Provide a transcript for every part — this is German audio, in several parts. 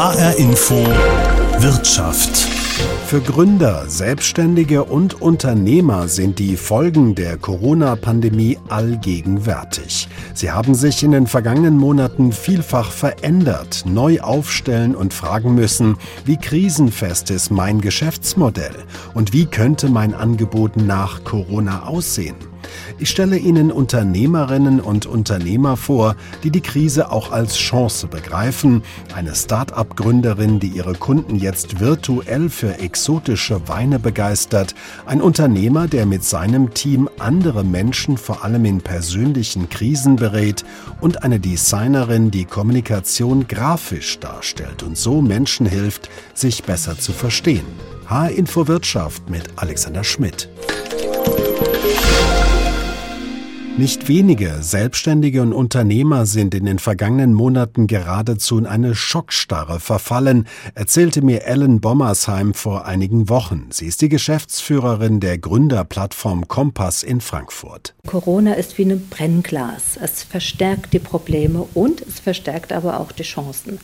HR Info Wirtschaft. Für Gründer, Selbstständige und Unternehmer sind die Folgen der Corona-Pandemie allgegenwärtig. Sie haben sich in den vergangenen Monaten vielfach verändert, neu aufstellen und fragen müssen, wie krisenfest ist mein Geschäftsmodell und wie könnte mein Angebot nach Corona aussehen. Ich stelle Ihnen Unternehmerinnen und Unternehmer vor, die die Krise auch als Chance begreifen. Eine Start-up-Gründerin, die ihre Kunden jetzt virtuell für exotische Weine begeistert. Ein Unternehmer, der mit seinem Team andere Menschen vor allem in persönlichen Krisen berät. Und eine Designerin, die Kommunikation grafisch darstellt und so Menschen hilft, sich besser zu verstehen. H-Info Wirtschaft mit Alexander Schmidt. Nicht wenige Selbstständige und Unternehmer sind in den vergangenen Monaten geradezu in eine Schockstarre verfallen, erzählte mir Ellen Bommersheim vor einigen Wochen. Sie ist die Geschäftsführerin der Gründerplattform Kompass in Frankfurt. Corona ist wie ein Brennglas. Es verstärkt die Probleme und es verstärkt aber auch die Chancen.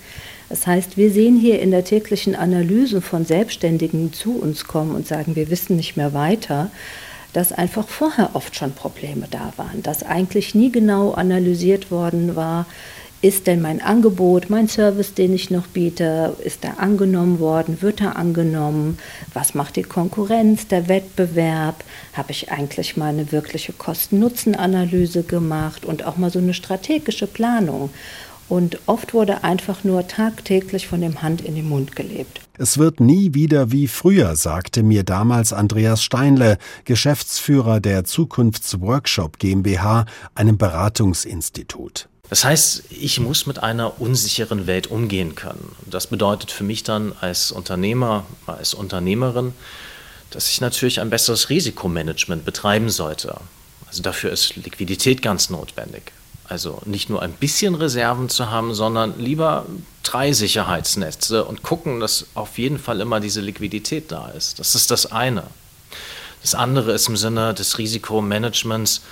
Das heißt, wir sehen hier in der täglichen Analyse von Selbstständigen, zu uns kommen und sagen, wir wissen nicht mehr weiter, dass einfach vorher oft schon Probleme da waren, dass eigentlich nie genau analysiert worden war, ist denn mein Angebot, mein Service, den ich noch biete, ist er angenommen worden, wird er angenommen, was macht die Konkurrenz, der Wettbewerb, habe ich eigentlich mal eine wirkliche Kosten-Nutzen-Analyse gemacht und auch mal so eine strategische Planung. Und oft wurde einfach nur tagtäglich von dem Hand in den Mund gelebt. Es wird nie wieder wie früher, sagte mir damals Andreas Steinle, Geschäftsführer der Zukunftsworkshop GmbH, einem Beratungsinstitut. Das heißt, ich muss mit einer unsicheren Welt umgehen können. Das bedeutet für mich dann als Unternehmer, als Unternehmerin, dass ich natürlich ein besseres Risikomanagement betreiben sollte. Also dafür ist Liquidität ganz notwendig. Also nicht nur ein bisschen Reserven zu haben, sondern lieber drei Sicherheitsnetze und gucken, dass auf jeden Fall immer diese Liquidität da ist. Das ist das eine. Das andere ist im Sinne des Risikomanagements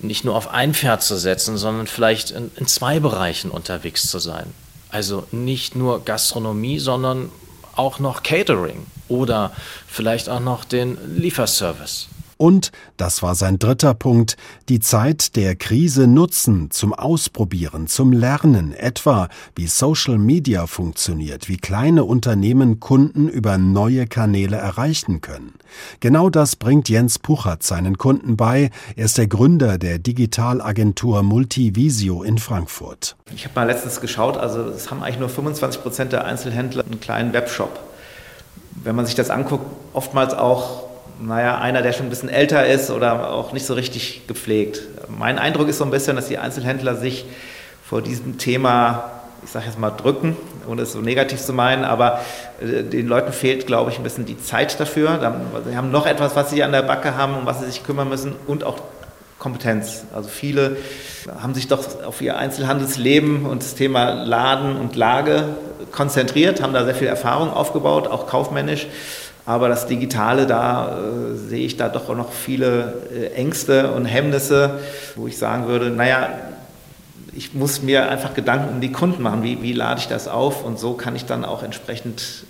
nicht nur auf ein Pferd zu setzen, sondern vielleicht in, in zwei Bereichen unterwegs zu sein. Also nicht nur Gastronomie, sondern auch noch Catering oder vielleicht auch noch den Lieferservice. Und, das war sein dritter Punkt, die Zeit der Krise nutzen zum Ausprobieren, zum Lernen, etwa wie Social Media funktioniert, wie kleine Unternehmen Kunden über neue Kanäle erreichen können. Genau das bringt Jens Puchert seinen Kunden bei. Er ist der Gründer der Digitalagentur Multivisio in Frankfurt. Ich habe mal letztens geschaut, also es haben eigentlich nur 25 Prozent der Einzelhändler einen kleinen Webshop. Wenn man sich das anguckt, oftmals auch naja, einer, der schon ein bisschen älter ist oder auch nicht so richtig gepflegt. Mein Eindruck ist so ein bisschen, dass die Einzelhändler sich vor diesem Thema, ich sage jetzt mal, drücken, ohne es so negativ zu meinen, aber äh, den Leuten fehlt, glaube ich, ein bisschen die Zeit dafür. Sie haben noch etwas, was sie an der Backe haben, um was sie sich kümmern müssen und auch Kompetenz. Also viele haben sich doch auf ihr Einzelhandelsleben und das Thema Laden und Lage konzentriert, haben da sehr viel Erfahrung aufgebaut, auch kaufmännisch. Aber das Digitale, da äh, sehe ich da doch noch viele äh, Ängste und Hemmnisse, wo ich sagen würde, naja, ich muss mir einfach Gedanken um die Kunden machen. Wie, wie lade ich das auf? Und so kann ich dann auch entsprechend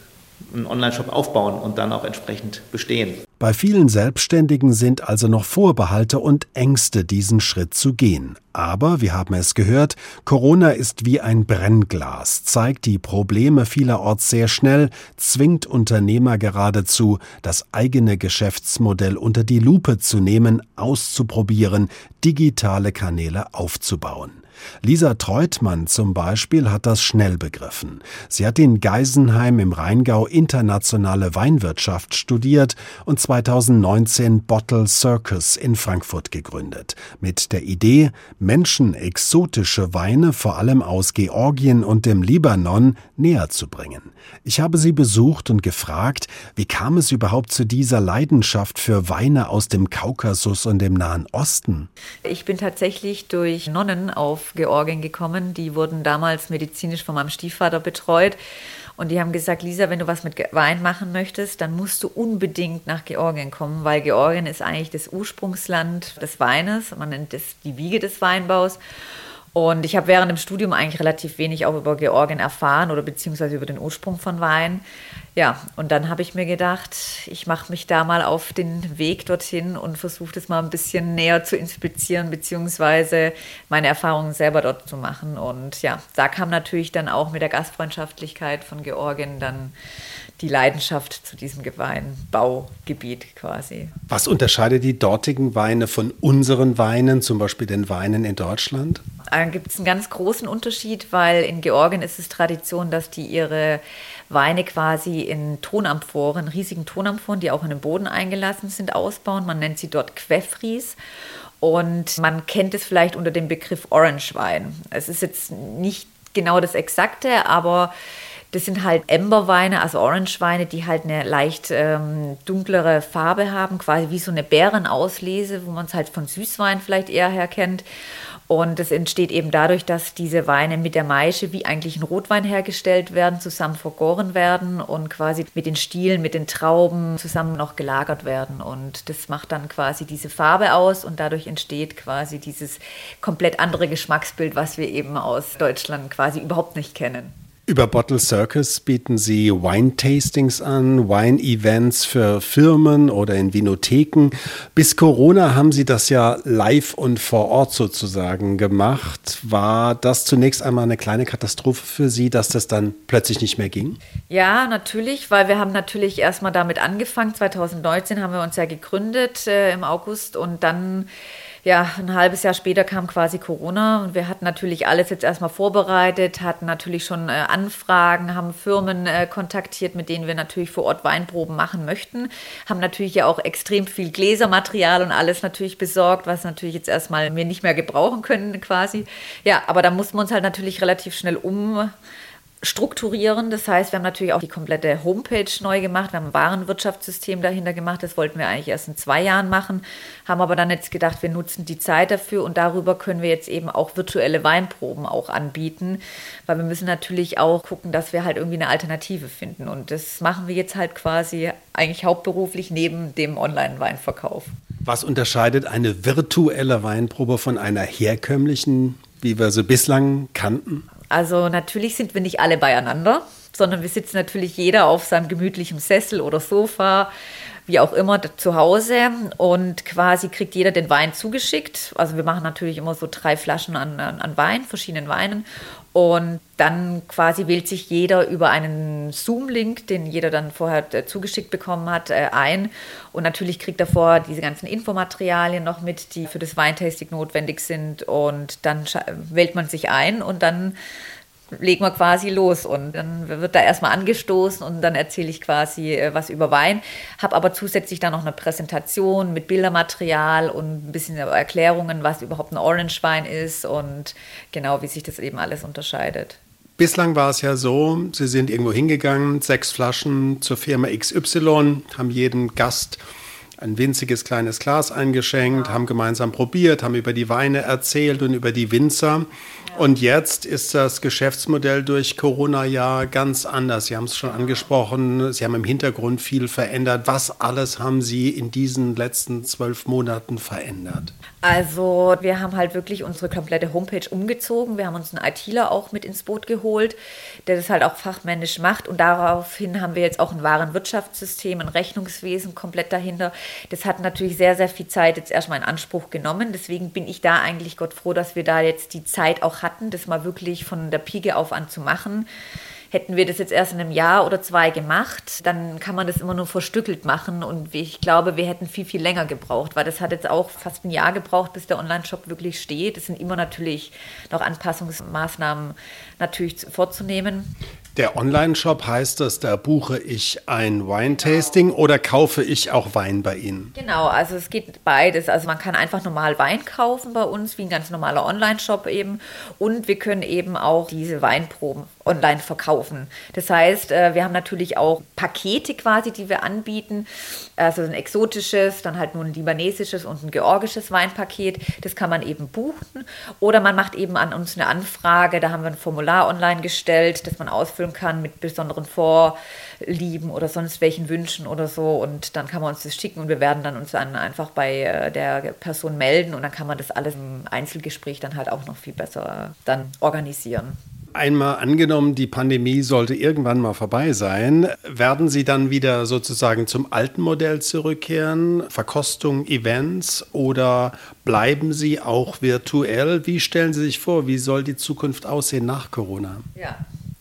einen Online-Shop aufbauen und dann auch entsprechend bestehen. Bei vielen Selbstständigen sind also noch Vorbehalte und Ängste, diesen Schritt zu gehen. Aber, wir haben es gehört, Corona ist wie ein Brennglas, zeigt die Probleme vielerorts sehr schnell, zwingt Unternehmer geradezu, das eigene Geschäftsmodell unter die Lupe zu nehmen, auszuprobieren, digitale Kanäle aufzubauen. Lisa Treutmann zum Beispiel hat das schnell begriffen. Sie hat in Geisenheim im Rheingau internationale Weinwirtschaft studiert und 2019 Bottle Circus in Frankfurt gegründet. Mit der Idee, Menschen exotische Weine vor allem aus Georgien und dem Libanon näher zu bringen. Ich habe sie besucht und gefragt, wie kam es überhaupt zu dieser Leidenschaft für Weine aus dem Kaukasus und dem Nahen Osten? Ich bin tatsächlich durch Nonnen auf Georgien gekommen. Die wurden damals medizinisch von meinem Stiefvater betreut. Und die haben gesagt, Lisa, wenn du was mit Wein machen möchtest, dann musst du unbedingt nach Georgien kommen, weil Georgien ist eigentlich das Ursprungsland des Weines. Man nennt es die Wiege des Weinbaus. Und ich habe während dem Studium eigentlich relativ wenig auch über Georgien erfahren oder beziehungsweise über den Ursprung von Wein. Ja, und dann habe ich mir gedacht, ich mache mich da mal auf den Weg dorthin und versuche das mal ein bisschen näher zu inspizieren, beziehungsweise meine Erfahrungen selber dort zu machen. Und ja, da kam natürlich dann auch mit der Gastfreundschaftlichkeit von Georgien dann die Leidenschaft zu diesem Weinbaugebiet quasi. Was unterscheidet die dortigen Weine von unseren Weinen, zum Beispiel den Weinen in Deutschland? Da gibt es einen ganz großen Unterschied, weil in Georgien ist es Tradition, dass die ihre Weine quasi in Tonamphoren, riesigen Tonamphoren, die auch in den Boden eingelassen sind, ausbauen. Man nennt sie dort Queffries. Und man kennt es vielleicht unter dem Begriff Orange Wein. Es ist jetzt nicht genau das Exakte, aber das sind halt Emberweine, also Orangeweine, die halt eine leicht ähm, dunklere Farbe haben, quasi wie so eine Bärenauslese, wo man es halt von Süßwein vielleicht eher her kennt. Und es entsteht eben dadurch, dass diese Weine mit der Maische wie eigentlich ein Rotwein hergestellt werden, zusammen vergoren werden und quasi mit den Stielen, mit den Trauben zusammen noch gelagert werden. Und das macht dann quasi diese Farbe aus und dadurch entsteht quasi dieses komplett andere Geschmacksbild, was wir eben aus Deutschland quasi überhaupt nicht kennen. Über Bottle Circus bieten Sie Wine-Tastings an, Wine-Events für Firmen oder in Vinotheken. Bis Corona haben Sie das ja live und vor Ort sozusagen gemacht. War das zunächst einmal eine kleine Katastrophe für Sie, dass das dann plötzlich nicht mehr ging? Ja, natürlich, weil wir haben natürlich erstmal damit angefangen. 2019 haben wir uns ja gegründet äh, im August und dann ja, ein halbes Jahr später kam quasi Corona und wir hatten natürlich alles jetzt erstmal vorbereitet, hatten natürlich schon äh, Anfragen, haben Firmen äh, kontaktiert, mit denen wir natürlich vor Ort Weinproben machen möchten, haben natürlich ja auch extrem viel Gläsermaterial und alles natürlich besorgt, was natürlich jetzt erstmal wir nicht mehr gebrauchen können quasi. Ja, aber da mussten wir uns halt natürlich relativ schnell um strukturieren. Das heißt, wir haben natürlich auch die komplette Homepage neu gemacht. Wir haben ein Warenwirtschaftssystem dahinter gemacht. Das wollten wir eigentlich erst in zwei Jahren machen, haben aber dann jetzt gedacht, wir nutzen die Zeit dafür und darüber können wir jetzt eben auch virtuelle Weinproben auch anbieten, weil wir müssen natürlich auch gucken, dass wir halt irgendwie eine Alternative finden. Und das machen wir jetzt halt quasi eigentlich hauptberuflich neben dem Online-Weinverkauf. Was unterscheidet eine virtuelle Weinprobe von einer herkömmlichen, wie wir sie bislang kannten? Also natürlich sind wir nicht alle beieinander, sondern wir sitzen natürlich jeder auf seinem gemütlichen Sessel oder Sofa, wie auch immer, zu Hause und quasi kriegt jeder den Wein zugeschickt. Also wir machen natürlich immer so drei Flaschen an, an Wein, verschiedenen Weinen und dann quasi wählt sich jeder über einen Zoom-Link, den jeder dann vorher äh, zugeschickt bekommen hat, äh, ein. Und natürlich kriegt er vorher diese ganzen Infomaterialien noch mit, die für das Weintasting notwendig sind. Und dann wählt man sich ein und dann legen wir quasi los und dann wird da erstmal angestoßen und dann erzähle ich quasi äh, was über Wein, habe aber zusätzlich dann noch eine Präsentation mit Bildermaterial und ein bisschen Erklärungen, was überhaupt ein Orange Wein ist und genau wie sich das eben alles unterscheidet. Bislang war es ja so, Sie sind irgendwo hingegangen, sechs Flaschen zur Firma XY, haben jedem Gast ein winziges kleines Glas eingeschenkt, haben gemeinsam probiert, haben über die Weine erzählt und über die Winzer. Und jetzt ist das Geschäftsmodell durch Corona ja ganz anders. Sie haben es schon angesprochen, Sie haben im Hintergrund viel verändert. Was alles haben Sie in diesen letzten zwölf Monaten verändert? Also wir haben halt wirklich unsere komplette Homepage umgezogen. Wir haben uns einen ITler auch mit ins Boot geholt, der das halt auch fachmännisch macht. Und daraufhin haben wir jetzt auch ein Warenwirtschaftssystem, ein Rechnungswesen komplett dahinter. Das hat natürlich sehr, sehr viel Zeit jetzt erstmal in Anspruch genommen. Deswegen bin ich da eigentlich Gott froh, dass wir da jetzt die Zeit auch hatten, das mal wirklich von der Pike auf an zu machen. Hätten wir das jetzt erst in einem Jahr oder zwei gemacht, dann kann man das immer nur verstückelt machen. Und ich glaube, wir hätten viel, viel länger gebraucht, weil das hat jetzt auch fast ein Jahr gebraucht, bis der Online-Shop wirklich steht. Es sind immer natürlich noch Anpassungsmaßnahmen natürlich vorzunehmen. Der Online-Shop heißt das, da buche ich ein Wine-Tasting genau. oder kaufe ich auch Wein bei Ihnen? Genau, also es geht beides. Also man kann einfach normal Wein kaufen bei uns, wie ein ganz normaler Online-Shop eben. Und wir können eben auch diese Weinproben online verkaufen. Das heißt, äh, wir haben natürlich auch Pakete quasi, die wir anbieten. Also ein exotisches, dann halt nur ein libanesisches und ein georgisches Weinpaket. Das kann man eben buchen. Oder man macht eben an uns eine Anfrage. Da haben wir ein Formular online gestellt, das man ausfüllen abholen kann mit besonderen Vorlieben oder sonst welchen Wünschen oder so. Und dann kann man uns das schicken und wir werden dann uns dann einfach bei äh, der Person melden und dann kann man das alles im Einzelgespräch dann halt auch noch viel besser dann organisieren. Einmal angenommen, die Pandemie sollte irgendwann mal vorbei sein, werden Sie dann wieder sozusagen zum alten Modell zurückkehren? Verkostung, Events oder bleiben Sie auch virtuell? Wie stellen Sie sich vor, wie soll die Zukunft aussehen nach Corona? Ja,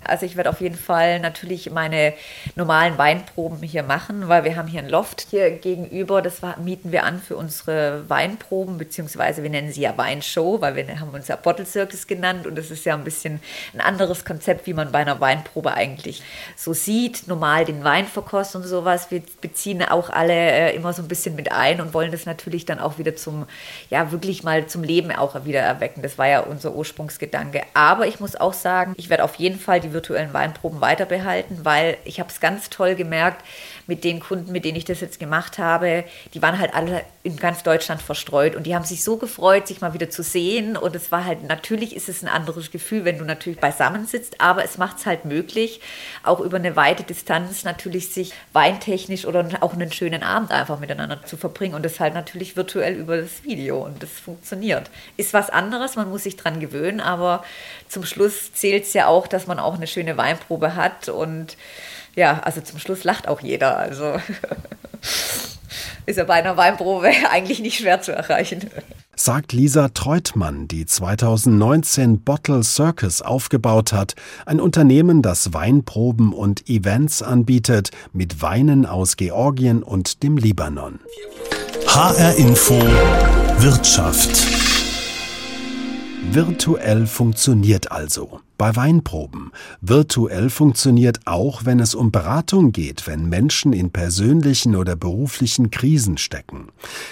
also ich werde auf jeden Fall natürlich meine normalen Weinproben hier machen, weil wir haben hier ein Loft hier gegenüber. Das mieten wir an für unsere Weinproben, beziehungsweise wir nennen sie ja Weinshow, weil wir haben uns ja Bottle Circus genannt und das ist ja ein bisschen ein anderes Konzept, wie man bei einer Weinprobe eigentlich so sieht. Normal den Wein verkosten und sowas. Wir beziehen auch alle äh, immer so ein bisschen mit ein und wollen das natürlich dann auch wieder zum, ja wirklich mal zum Leben auch wieder erwecken. Das war ja unser Ursprungsgedanke. Aber ich muss auch sagen, ich werde auf jeden Fall die virtuellen Weinproben weiterbehalten, weil ich habe es ganz toll gemerkt mit den Kunden, mit denen ich das jetzt gemacht habe. Die waren halt alle in ganz Deutschland verstreut und die haben sich so gefreut, sich mal wieder zu sehen. Und es war halt, natürlich ist es ein anderes Gefühl, wenn du natürlich beisammen sitzt, aber es macht es halt möglich, auch über eine weite Distanz natürlich sich weintechnisch oder auch einen schönen Abend einfach miteinander zu verbringen und das halt natürlich virtuell über das Video und das funktioniert. Ist was anderes, man muss sich dran gewöhnen, aber zum Schluss zählt es ja auch, dass man auch eine schöne Weinprobe hat und ja, also zum Schluss lacht auch jeder. Also ist ja bei einer Weinprobe eigentlich nicht schwer zu erreichen. Sagt Lisa Treutmann, die 2019 Bottle Circus aufgebaut hat, ein Unternehmen, das Weinproben und Events anbietet mit Weinen aus Georgien und dem Libanon. HR Info Wirtschaft. Virtuell funktioniert also bei Weinproben. Virtuell funktioniert auch, wenn es um Beratung geht, wenn Menschen in persönlichen oder beruflichen Krisen stecken.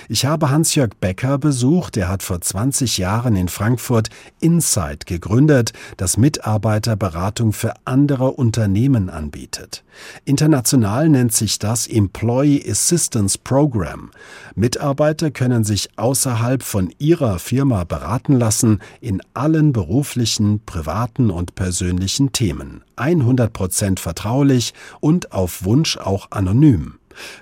Ich habe Hans-Jörg Becker besucht, er hat vor 20 Jahren in Frankfurt Insight gegründet, das Mitarbeiterberatung für andere Unternehmen anbietet. International nennt sich das Employee Assistance Program. Mitarbeiter können sich außerhalb von ihrer Firma beraten lassen in allen beruflichen, privaten und persönlichen Themen, 100% vertraulich und auf Wunsch auch anonym.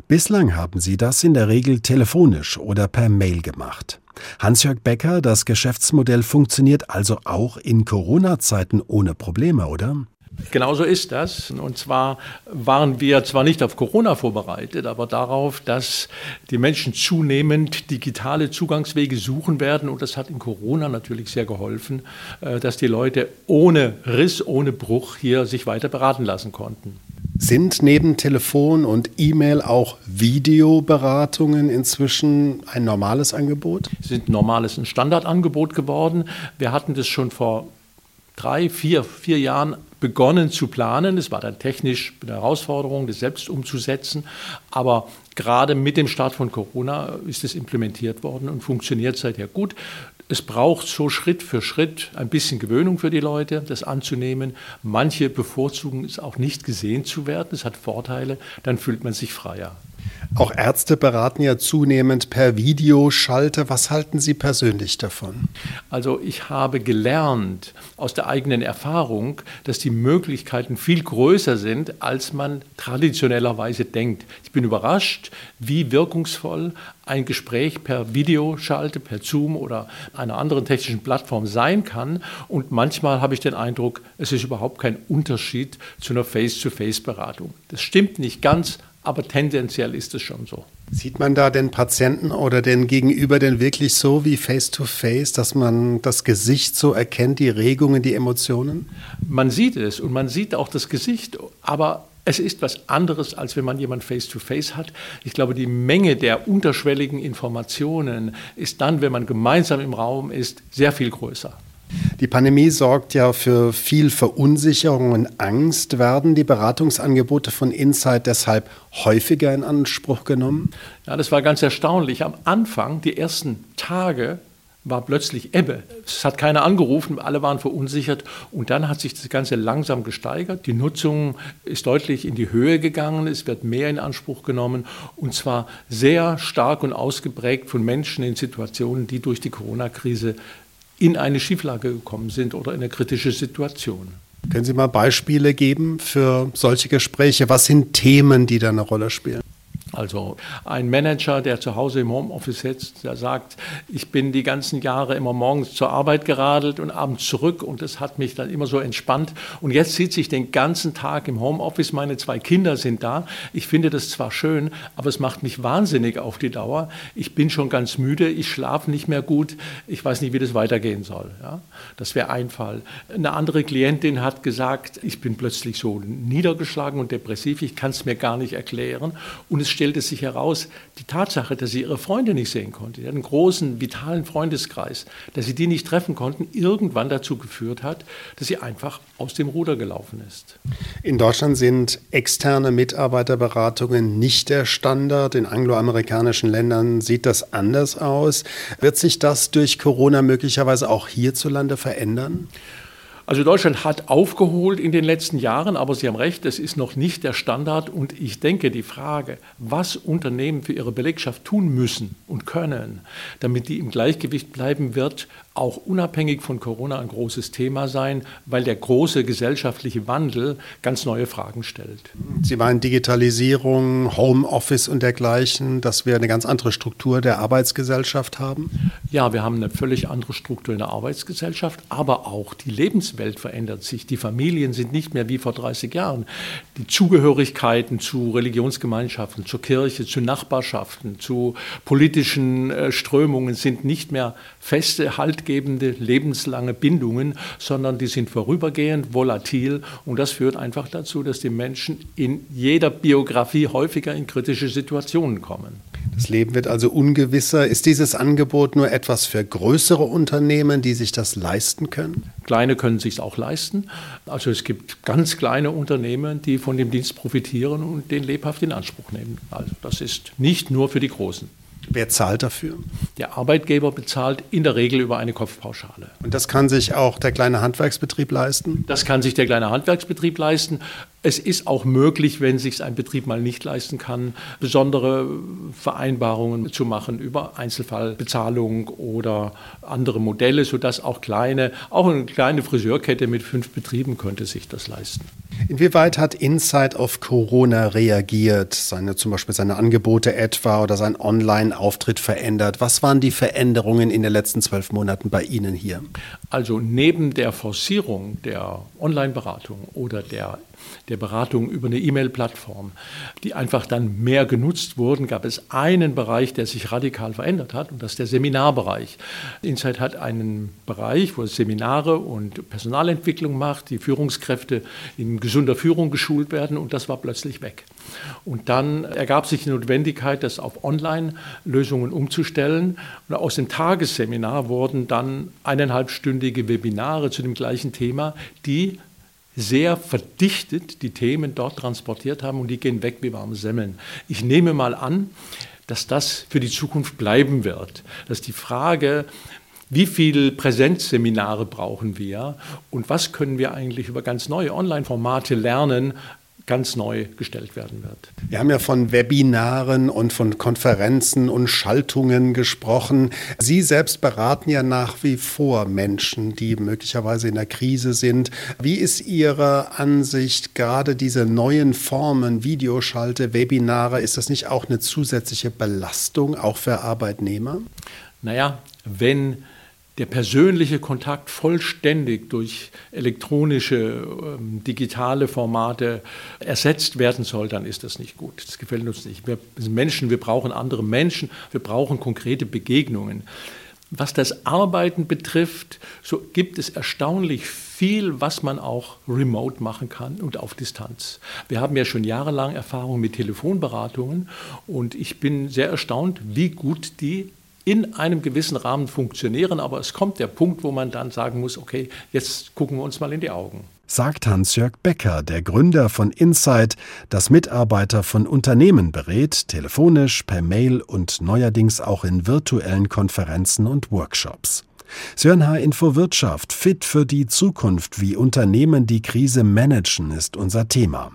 Bislang haben sie das in der Regel telefonisch oder per Mail gemacht. Hans-Jörg Becker, das Geschäftsmodell funktioniert also auch in Corona-Zeiten ohne Probleme, oder? Genauso ist das. Und zwar waren wir zwar nicht auf Corona vorbereitet, aber darauf, dass die Menschen zunehmend digitale Zugangswege suchen werden. Und das hat in Corona natürlich sehr geholfen, äh, dass die Leute ohne Riss, ohne Bruch hier sich weiter beraten lassen konnten. Sind neben Telefon und E-Mail auch Videoberatungen inzwischen ein normales Angebot? Sind normales ein Standardangebot geworden. Wir hatten das schon vor drei, vier, vier Jahren begonnen zu planen. Es war dann technisch eine Herausforderung, das selbst umzusetzen. Aber gerade mit dem Start von Corona ist es implementiert worden und funktioniert seither gut. Es braucht so Schritt für Schritt ein bisschen Gewöhnung für die Leute, das anzunehmen. Manche bevorzugen es auch nicht gesehen zu werden. Es hat Vorteile, dann fühlt man sich freier. Auch Ärzte beraten ja zunehmend per Videoschalte. Was halten Sie persönlich davon? Also ich habe gelernt aus der eigenen Erfahrung, dass die Möglichkeiten viel größer sind, als man traditionellerweise denkt. Ich bin überrascht, wie wirkungsvoll ein Gespräch per Videoschalte, per Zoom oder einer anderen technischen Plattform sein kann. Und manchmal habe ich den Eindruck, es ist überhaupt kein Unterschied zu einer Face-to-Face-Beratung. Das stimmt nicht ganz, aber tendenziell ist es schon so. Sieht man da den Patienten oder den Gegenüber denn wirklich so wie face-to-face, -face, dass man das Gesicht so erkennt, die Regungen, die Emotionen? Man sieht es und man sieht auch das Gesicht, aber es ist was anderes, als wenn man jemand face-to-face -face hat. Ich glaube, die Menge der unterschwelligen Informationen ist dann, wenn man gemeinsam im Raum ist, sehr viel größer. Die Pandemie sorgt ja für viel Verunsicherung und Angst. Werden die Beratungsangebote von Insight deshalb häufiger in Anspruch genommen? Ja, das war ganz erstaunlich. Am Anfang, die ersten Tage, war plötzlich Ebbe. Es hat keiner angerufen, alle waren verunsichert und dann hat sich das Ganze langsam gesteigert. Die Nutzung ist deutlich in die Höhe gegangen, es wird mehr in Anspruch genommen und zwar sehr stark und ausgeprägt von Menschen in Situationen, die durch die Corona-Krise in eine Schieflage gekommen sind oder in eine kritische Situation. Können Sie mal Beispiele geben für solche Gespräche? Was sind Themen, die da eine Rolle spielen? Also ein Manager, der zu Hause im Homeoffice sitzt, der sagt, ich bin die ganzen Jahre immer morgens zur Arbeit geradelt und abends zurück und das hat mich dann immer so entspannt. Und jetzt sitze ich den ganzen Tag im Homeoffice, meine zwei Kinder sind da. Ich finde das zwar schön, aber es macht mich wahnsinnig auf die Dauer. Ich bin schon ganz müde, ich schlafe nicht mehr gut, ich weiß nicht, wie das weitergehen soll. Ja? Das wäre ein Fall. Eine andere Klientin hat gesagt, ich bin plötzlich so niedergeschlagen und depressiv, ich kann es mir gar nicht erklären. Und es steht stellte sich heraus, die Tatsache, dass sie ihre Freunde nicht sehen konnte, sie einen großen, vitalen Freundeskreis, dass sie die nicht treffen konnten, irgendwann dazu geführt hat, dass sie einfach aus dem Ruder gelaufen ist. In Deutschland sind externe Mitarbeiterberatungen nicht der Standard. In angloamerikanischen Ländern sieht das anders aus. Wird sich das durch Corona möglicherweise auch hierzulande verändern? Also Deutschland hat aufgeholt in den letzten Jahren, aber Sie haben recht, es ist noch nicht der Standard. Und ich denke, die Frage, was Unternehmen für ihre Belegschaft tun müssen und können, damit die im Gleichgewicht bleiben, wird auch unabhängig von Corona ein großes Thema sein, weil der große gesellschaftliche Wandel ganz neue Fragen stellt. Sie meinen Digitalisierung, Homeoffice und dergleichen, dass wir eine ganz andere Struktur der Arbeitsgesellschaft haben? Ja, wir haben eine völlig andere Struktur in der Arbeitsgesellschaft, aber auch die Lebenswelt verändert sich. Die Familien sind nicht mehr wie vor 30 Jahren. Die Zugehörigkeiten zu Religionsgemeinschaften, zur Kirche, zu Nachbarschaften, zu politischen äh, Strömungen sind nicht mehr feste, haltgebende, lebenslange Bindungen, sondern die sind vorübergehend, volatil und das führt einfach dazu, dass die Menschen in jeder Biografie häufiger in kritische Situationen kommen. Das Leben wird also ungewisser. Ist dieses Angebot nur etwas für größere Unternehmen, die sich das leisten können? Kleine können sich es auch leisten. Also es gibt ganz kleine Unternehmen, die von dem Dienst profitieren und den lebhaft in Anspruch nehmen. Also das ist nicht nur für die Großen. Wer zahlt dafür? Der Arbeitgeber bezahlt in der Regel über eine Kopfpauschale. Und das kann sich auch der kleine Handwerksbetrieb leisten? Das kann sich der kleine Handwerksbetrieb leisten. Es ist auch möglich, wenn sich ein Betrieb mal nicht leisten kann, besondere Vereinbarungen zu machen über Einzelfallbezahlung oder andere Modelle, sodass auch kleine, auch eine kleine Friseurkette mit fünf Betrieben könnte sich das leisten. Inwieweit hat Insight auf Corona reagiert? Seine, zum Beispiel seine Angebote etwa oder sein Online-Auftritt verändert? Was waren die Veränderungen in den letzten zwölf Monaten bei Ihnen hier? Also neben der Forcierung der Online-Beratung oder der der Beratung über eine E-Mail-Plattform, die einfach dann mehr genutzt wurden, gab es einen Bereich, der sich radikal verändert hat, und das ist der Seminarbereich. Insight hat einen Bereich, wo es Seminare und Personalentwicklung macht, die Führungskräfte in gesunder Führung geschult werden, und das war plötzlich weg. Und dann ergab sich die Notwendigkeit, das auf Online-Lösungen umzustellen. Und aus dem Tagesseminar wurden dann eineinhalbstündige Webinare zu dem gleichen Thema, die sehr verdichtet die Themen dort transportiert haben und die gehen weg wie warme Semmeln. Ich nehme mal an, dass das für die Zukunft bleiben wird. Dass die Frage, wie viele Präsenzseminare brauchen wir und was können wir eigentlich über ganz neue Online-Formate lernen, ganz neu gestellt werden wird. Wir haben ja von Webinaren und von Konferenzen und Schaltungen gesprochen. Sie selbst beraten ja nach wie vor Menschen, die möglicherweise in der Krise sind. Wie ist Ihre Ansicht gerade diese neuen Formen, Videoschalte, Webinare, ist das nicht auch eine zusätzliche Belastung, auch für Arbeitnehmer? Naja, wenn der persönliche Kontakt vollständig durch elektronische, ähm, digitale Formate ersetzt werden soll, dann ist das nicht gut. Das gefällt uns nicht. Wir sind Menschen, wir brauchen andere Menschen, wir brauchen konkrete Begegnungen. Was das Arbeiten betrifft, so gibt es erstaunlich viel, was man auch remote machen kann und auf Distanz. Wir haben ja schon jahrelang Erfahrung mit Telefonberatungen und ich bin sehr erstaunt, wie gut die in einem gewissen Rahmen funktionieren, aber es kommt der Punkt, wo man dann sagen muss, okay, jetzt gucken wir uns mal in die Augen. Sagt Hans-Jörg Becker, der Gründer von Insight, das Mitarbeiter von Unternehmen berät, telefonisch, per Mail und neuerdings auch in virtuellen Konferenzen und Workshops. Sie hören H-Info Wirtschaft. Fit für die Zukunft, wie Unternehmen die Krise managen, ist unser Thema.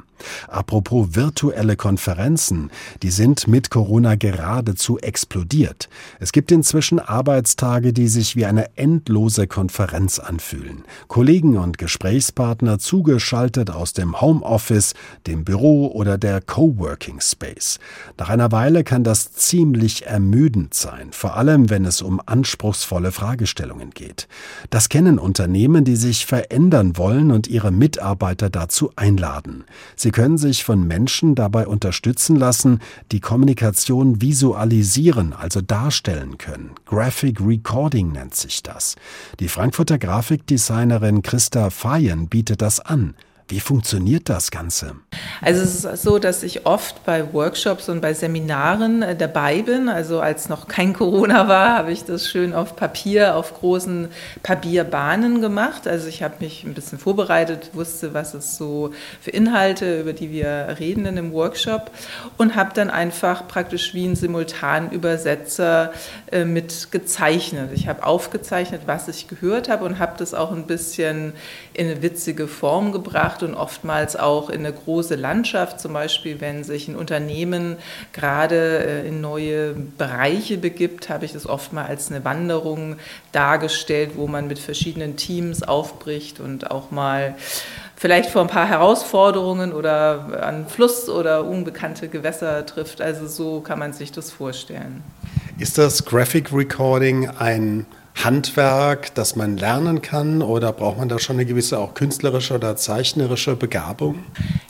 Apropos virtuelle Konferenzen, die sind mit Corona geradezu explodiert. Es gibt inzwischen Arbeitstage, die sich wie eine endlose Konferenz anfühlen. Kollegen und Gesprächspartner zugeschaltet aus dem Homeoffice, dem Büro oder der Coworking Space. Nach einer Weile kann das ziemlich ermüdend sein, vor allem wenn es um anspruchsvolle Fragestellungen geht. Das kennen Unternehmen, die sich verändern wollen und ihre Mitarbeiter dazu einladen. Sie können sich von Menschen dabei unterstützen lassen, die Kommunikation visualisieren, also darstellen können. Graphic Recording nennt sich das. Die Frankfurter Grafikdesignerin Christa Fayen bietet das an. Wie funktioniert das Ganze? Also es ist so, dass ich oft bei Workshops und bei Seminaren äh, dabei bin. Also als noch kein Corona war, habe ich das schön auf Papier, auf großen Papierbahnen gemacht. Also ich habe mich ein bisschen vorbereitet, wusste, was es so für Inhalte, über die wir reden in dem Workshop und habe dann einfach praktisch wie ein Simultanübersetzer äh, mit gezeichnet. Ich habe aufgezeichnet, was ich gehört habe und habe das auch ein bisschen in eine witzige Form gebracht gebracht und oftmals auch in eine große Landschaft, zum Beispiel wenn sich ein Unternehmen gerade äh, in neue Bereiche begibt, habe ich das oft mal als eine Wanderung dargestellt, wo man mit verschiedenen Teams aufbricht und auch mal vielleicht vor ein paar Herausforderungen oder an Fluss oder unbekannte Gewässer trifft. Also so kann man sich das vorstellen. Ist das Graphic Recording ein Handwerk, das man lernen kann oder braucht man da schon eine gewisse auch künstlerische oder zeichnerische Begabung?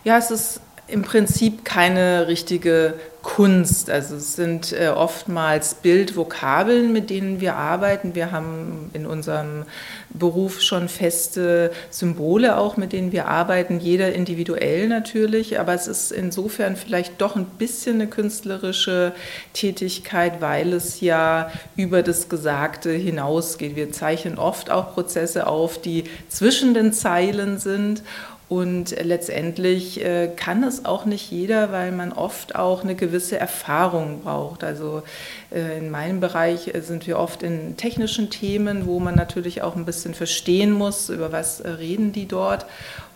Ja, es ist im Prinzip keine richtige Kunst. Also es sind äh, oftmals Bildvokabeln, mit denen wir arbeiten. Wir haben in unserem Beruf schon feste Symbole auch, mit denen wir arbeiten, jeder individuell natürlich, aber es ist insofern vielleicht doch ein bisschen eine künstlerische Tätigkeit, weil es ja über das Gesagte hinausgeht. Wir zeichnen oft auch Prozesse auf, die zwischen den Zeilen sind und letztendlich äh, kann es auch nicht jeder, weil man oft auch eine gewisse Erfahrung braucht. Also in meinem Bereich äh, sind wir oft in technischen Themen, wo man natürlich auch ein bisschen verstehen muss, über was reden die dort.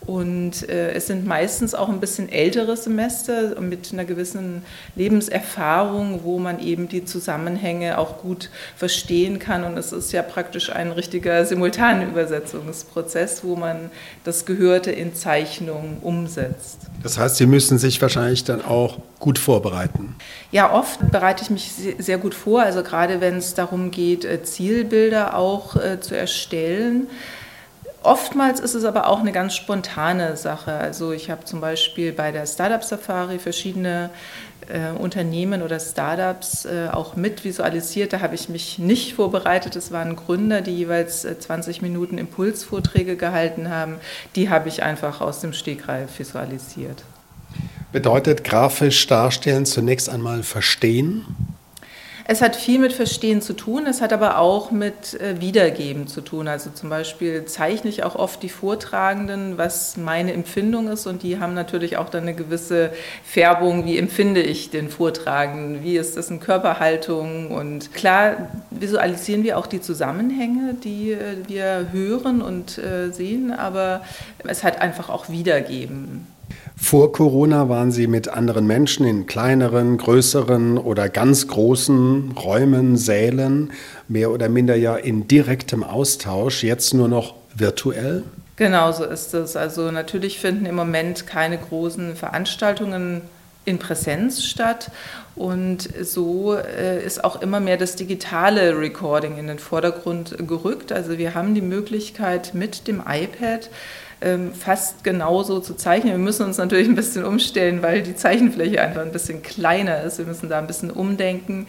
Und äh, es sind meistens auch ein bisschen ältere Semester mit einer gewissen Lebenserfahrung, wo man eben die Zusammenhänge auch gut verstehen kann. Und es ist ja praktisch ein richtiger Simultanübersetzungsprozess, wo man das Gehörte in Zeichnung umsetzt. Das heißt, Sie müssen sich wahrscheinlich dann auch gut vorbereiten. Ja, oft bereite ich mich sehr gut vor. Also gerade wenn es darum geht, äh, Zielbilder auch äh, zu erstellen Oftmals ist es aber auch eine ganz spontane Sache. Also ich habe zum Beispiel bei der Startup Safari verschiedene äh, Unternehmen oder Startups äh, auch mit visualisiert. Da habe ich mich nicht vorbereitet. Es waren Gründer, die jeweils äh, 20 Minuten Impulsvorträge gehalten haben. Die habe ich einfach aus dem Stegreif visualisiert. Bedeutet grafisch darstellen zunächst einmal verstehen? Es hat viel mit Verstehen zu tun, es hat aber auch mit äh, Wiedergeben zu tun. Also zum Beispiel zeichne ich auch oft die Vortragenden, was meine Empfindung ist und die haben natürlich auch dann eine gewisse Färbung, wie empfinde ich den Vortragenden, wie ist das in Körperhaltung und klar visualisieren wir auch die Zusammenhänge, die äh, wir hören und äh, sehen, aber es hat einfach auch Wiedergeben. Vor Corona waren Sie mit anderen Menschen in kleineren, größeren oder ganz großen Räumen, Sälen, mehr oder minder ja in direktem Austausch, jetzt nur noch virtuell? Genau so ist es. Also natürlich finden im Moment keine großen Veranstaltungen in Präsenz statt. Und so äh, ist auch immer mehr das digitale Recording in den Vordergrund gerückt. Also wir haben die Möglichkeit mit dem iPad fast genauso zu zeichnen. Wir müssen uns natürlich ein bisschen umstellen, weil die Zeichenfläche einfach ein bisschen kleiner ist. Wir müssen da ein bisschen umdenken.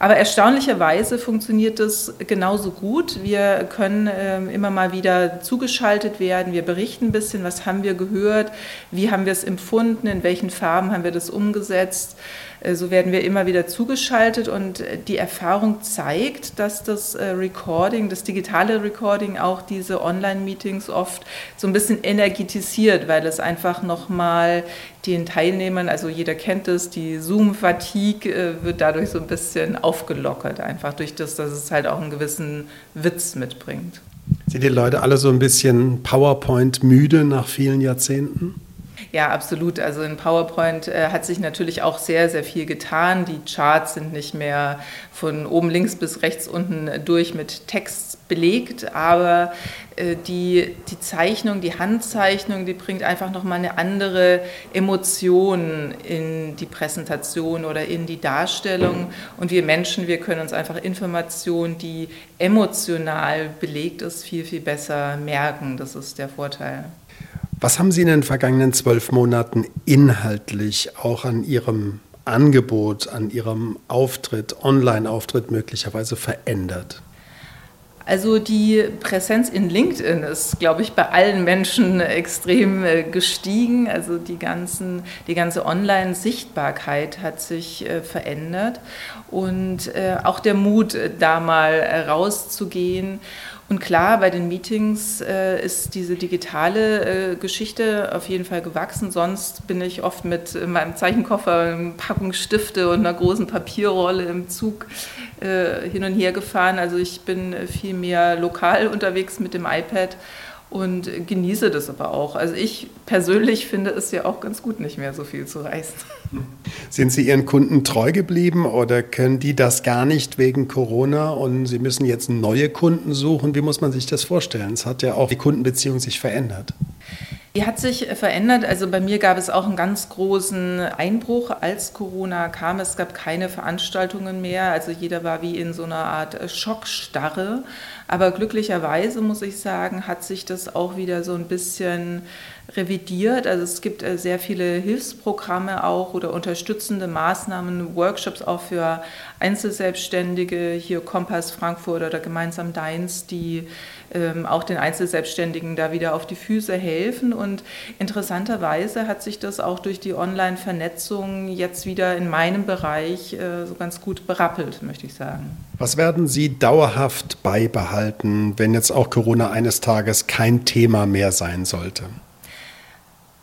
Aber erstaunlicherweise funktioniert das genauso gut. Wir können äh, immer mal wieder zugeschaltet werden. Wir berichten ein bisschen, was haben wir gehört, wie haben wir es empfunden, in welchen Farben haben wir das umgesetzt. Äh, so werden wir immer wieder zugeschaltet und äh, die Erfahrung zeigt, dass das äh, Recording, das digitale Recording auch diese Online-Meetings oft so ein bisschen energetisiert, weil es einfach nochmal den Teilnehmern, also jeder kennt es, die Zoom-Fatigue wird dadurch so ein bisschen aufgelockert, einfach durch das, dass es halt auch einen gewissen Witz mitbringt. Sind die Leute alle so ein bisschen PowerPoint müde nach vielen Jahrzehnten? Ja, absolut. Also in PowerPoint äh, hat sich natürlich auch sehr, sehr viel getan. Die Charts sind nicht mehr von oben links bis rechts unten durch mit Text belegt, aber äh, die, die Zeichnung, die Handzeichnung, die bringt einfach nochmal eine andere Emotion in die Präsentation oder in die Darstellung. Und wir Menschen, wir können uns einfach Informationen, die emotional belegt ist, viel, viel besser merken. Das ist der Vorteil. Was haben Sie in den vergangenen zwölf Monaten inhaltlich auch an Ihrem Angebot, an Ihrem Auftritt, Online-Auftritt möglicherweise verändert? Also die Präsenz in LinkedIn ist, glaube ich, bei allen Menschen extrem äh, gestiegen. Also die, ganzen, die ganze Online-Sichtbarkeit hat sich äh, verändert und äh, auch der Mut, da mal rauszugehen und klar, bei den Meetings äh, ist diese digitale äh, Geschichte auf jeden Fall gewachsen. Sonst bin ich oft mit meinem Zeichenkoffer, Packung Stifte und einer großen Papierrolle im Zug äh, hin und her gefahren. Also ich bin viel mehr lokal unterwegs mit dem iPad und genieße das aber auch. Also ich persönlich finde es ja auch ganz gut, nicht mehr so viel zu reisen. Sind Sie Ihren Kunden treu geblieben oder können die das gar nicht wegen Corona und Sie müssen jetzt neue Kunden suchen? Wie muss man sich das vorstellen? Es hat ja auch die Kundenbeziehung sich verändert. Die hat sich verändert. Also bei mir gab es auch einen ganz großen Einbruch, als Corona kam. Es gab keine Veranstaltungen mehr. Also jeder war wie in so einer Art Schockstarre. Aber glücklicherweise, muss ich sagen, hat sich das auch wieder so ein bisschen revidiert. Also es gibt äh, sehr viele Hilfsprogramme auch oder unterstützende Maßnahmen, Workshops auch für Einzelselbstständige, hier Kompass Frankfurt oder gemeinsam Deins, die ähm, auch den Einzelselbstständigen da wieder auf die Füße helfen. Und interessanterweise hat sich das auch durch die Online-Vernetzung jetzt wieder in meinem Bereich äh, so ganz gut berappelt, möchte ich sagen. Was werden Sie dauerhaft beibehalten, wenn jetzt auch Corona eines Tages kein Thema mehr sein sollte?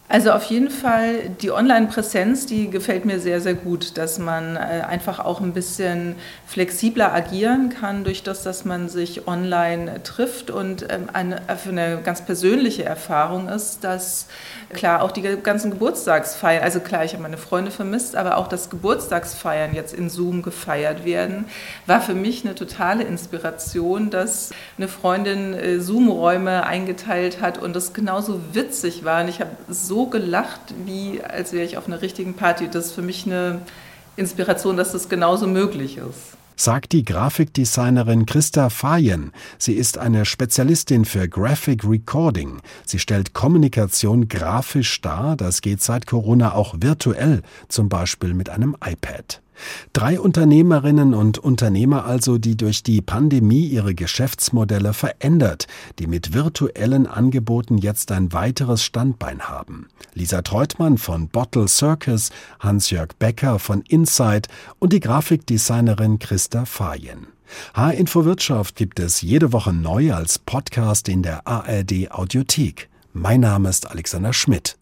Also auf jeden Fall die Online-Präsenz, die gefällt mir sehr, sehr gut, dass man äh, einfach auch ein bisschen flexibler agieren kann durch das, dass man sich online trifft und ähm, eine, für eine ganz persönliche Erfahrung ist, dass klar auch die ganzen Geburtstagsfeiern, also klar, ich habe meine Freunde vermisst, aber auch das Geburtstagsfeiern jetzt in Zoom gefeiert werden, war für mich eine totale Inspiration, dass eine Freundin äh, Zoom-Räume eingeteilt hat und das genauso witzig war. Und ich habe so so gelacht, wie als wäre ich auf einer richtigen Party. Das ist für mich eine Inspiration, dass das genauso möglich ist sagt die Grafikdesignerin Christa Fayen. Sie ist eine Spezialistin für Graphic Recording. Sie stellt Kommunikation grafisch dar. Das geht seit Corona auch virtuell, zum Beispiel mit einem iPad. Drei Unternehmerinnen und Unternehmer also, die durch die Pandemie ihre Geschäftsmodelle verändert, die mit virtuellen Angeboten jetzt ein weiteres Standbein haben. Lisa Treutmann von Bottle Circus, Hans-Jörg Becker von Insight und die Grafikdesignerin Christa Fayen. H-Info Wirtschaft gibt es jede Woche neu als Podcast in der ARD Audiothek. Mein Name ist Alexander Schmidt.